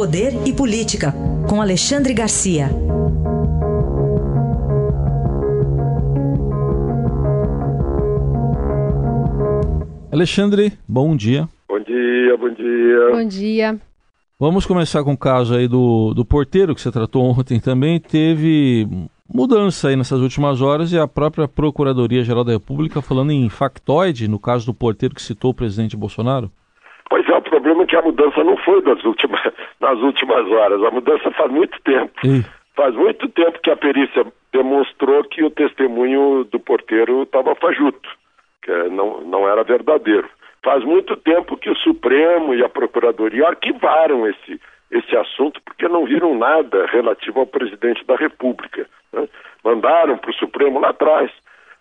Poder e Política, com Alexandre Garcia. Alexandre, bom dia. Bom dia, bom dia. Bom dia. Vamos começar com o caso aí do, do porteiro que você tratou ontem também. Teve mudança aí nessas últimas horas e a própria Procuradoria-Geral da República falando em factoide no caso do porteiro que citou o presidente Bolsonaro. É, problema é que a mudança não foi das últimas, nas últimas horas, a mudança faz muito tempo. E... Faz muito tempo que a perícia demonstrou que o testemunho do porteiro estava fajuto, que não, não era verdadeiro. Faz muito tempo que o Supremo e a Procuradoria arquivaram esse, esse assunto porque não viram nada relativo ao presidente da República. Né? Mandaram para o Supremo lá atrás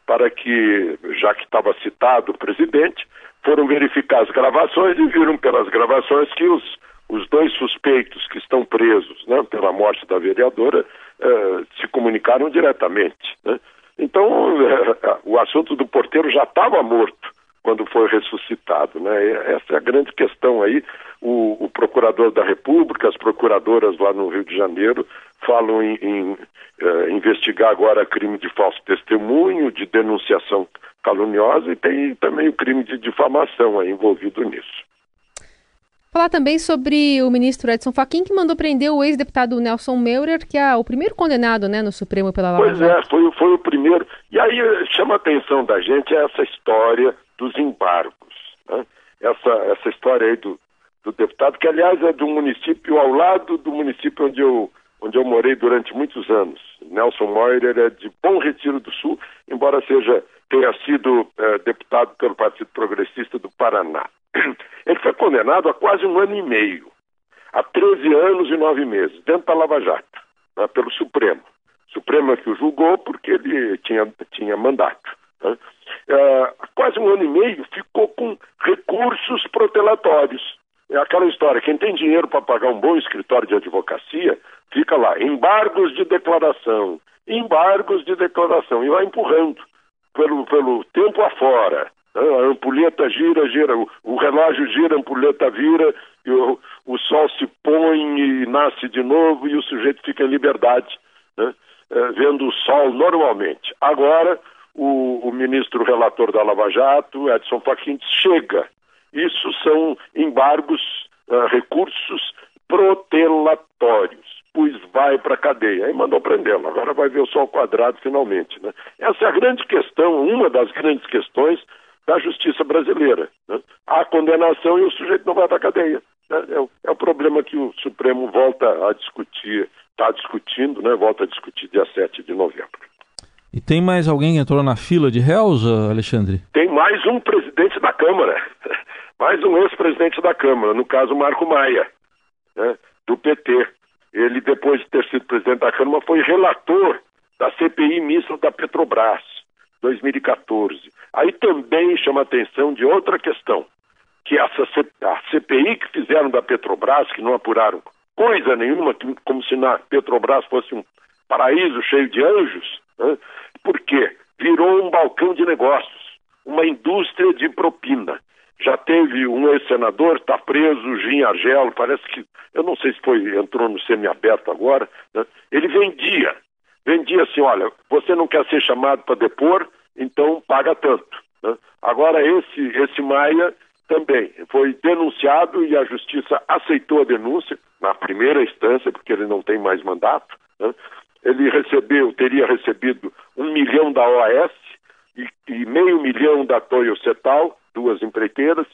para que, já que estava citado o presidente, foram verificar as gravações e viram pelas gravações que os, os dois suspeitos que estão presos né, pela morte da vereadora eh, se comunicaram diretamente. Né? Então, eh, o assunto do porteiro já estava morto quando foi ressuscitado. Né? Essa é a grande questão aí. O, o, procurador da República, as procuradoras lá no Rio de Janeiro falam em, em uh, investigar agora crime de falso testemunho, de denunciação caluniosa e tem também o crime de difamação aí envolvido nisso. Falar também sobre o ministro Edson Fachin, que mandou prender o ex-deputado Nelson Meurer, que é o primeiro condenado né, no Supremo pela Lava Pois é, foi, foi o primeiro. E aí chama a atenção da gente essa história dos embargos. Né? Essa, essa história aí do, do deputado, que aliás é de um município ao lado do município onde eu, onde eu morei durante muitos anos. Nelson Moirer é de Bom Retiro do Sul, embora seja tenha sido é, deputado pelo Partido Progressista do Paraná. Ele foi condenado a quase um ano e meio, a 13 anos e nove meses, dentro da Lava Jato, né, pelo Supremo. O Supremo é que o julgou porque ele tinha, tinha mandato. Né? É, quase um ano e meio ficou com recursos protelatórios. É aquela história, quem tem dinheiro para pagar um bom escritório de advocacia, fica lá, embargos de declaração, embargos de declaração, e vai empurrando pelo, pelo tempo afora. Né? A ampulheta gira, gira, o, o, relógio gira, a ampulheta vira, e o, o sol se põe e nasce de novo, e o sujeito fica em liberdade, né? é, vendo o sol normalmente. Agora, o, o ministro relator da Lava Jato, Edson Fachin, chega. Isso são embargos, uh, recursos protelatórios, pois vai para a cadeia. E mandou prendê-lo. Agora vai ver o sol quadrado finalmente. Né? Essa é a grande questão, uma das grandes questões da justiça brasileira. Né? A condenação e o sujeito não vai para a cadeia. Né? É, o, é o problema que o Supremo volta a discutir, está discutindo, né? volta a discutir dia 7 de novembro. E tem mais alguém que entrou na fila de réus, Alexandre? Tem mais um presidente da Câmara, mais um ex-presidente da Câmara, no caso Marco Maia, né, do PT. Ele, depois de ter sido presidente da Câmara, foi relator da CPI mista da Petrobras, 2014. Aí também chama a atenção de outra questão, que essa a CPI que fizeram da Petrobras, que não apuraram coisa nenhuma, como se na Petrobras fosse um paraíso cheio de anjos, né? porque virou um balcão de negócios, uma indústria de propina. Já teve um ex-senador, está preso, Jim Argelo, parece que, eu não sei se foi, entrou no semiaberto agora, né? ele vendia, vendia assim, olha, você não quer ser chamado para depor, então paga tanto. Né? Agora esse, esse Maia também foi denunciado e a justiça aceitou a denúncia na primeira instância, porque ele não tem mais mandato, né? ele recebeu, teria recebido um milhão da OAS e, e meio milhão da Toyo Cetal, duas empreiteiras,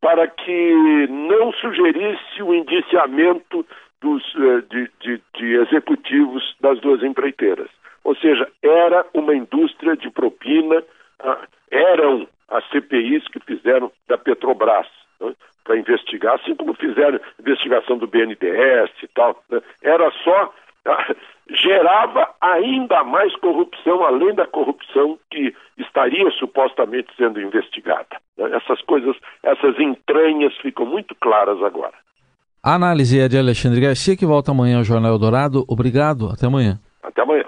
para que não sugerisse o indiciamento dos, eh, de, de, de executivos das duas empreiteiras. Ou seja, era uma indústria de propina, ah, eram as CPIs que fizeram da Petrobras né, para investigar, assim como fizeram investigação do BNDES e tal. Né, era só gerava ainda mais corrupção, além da corrupção que estaria supostamente sendo investigada. Essas coisas, essas entranhas ficam muito claras agora. A análise é de Alexandre Garcia, que volta amanhã ao Jornal Eldorado. Obrigado, até amanhã. Até amanhã.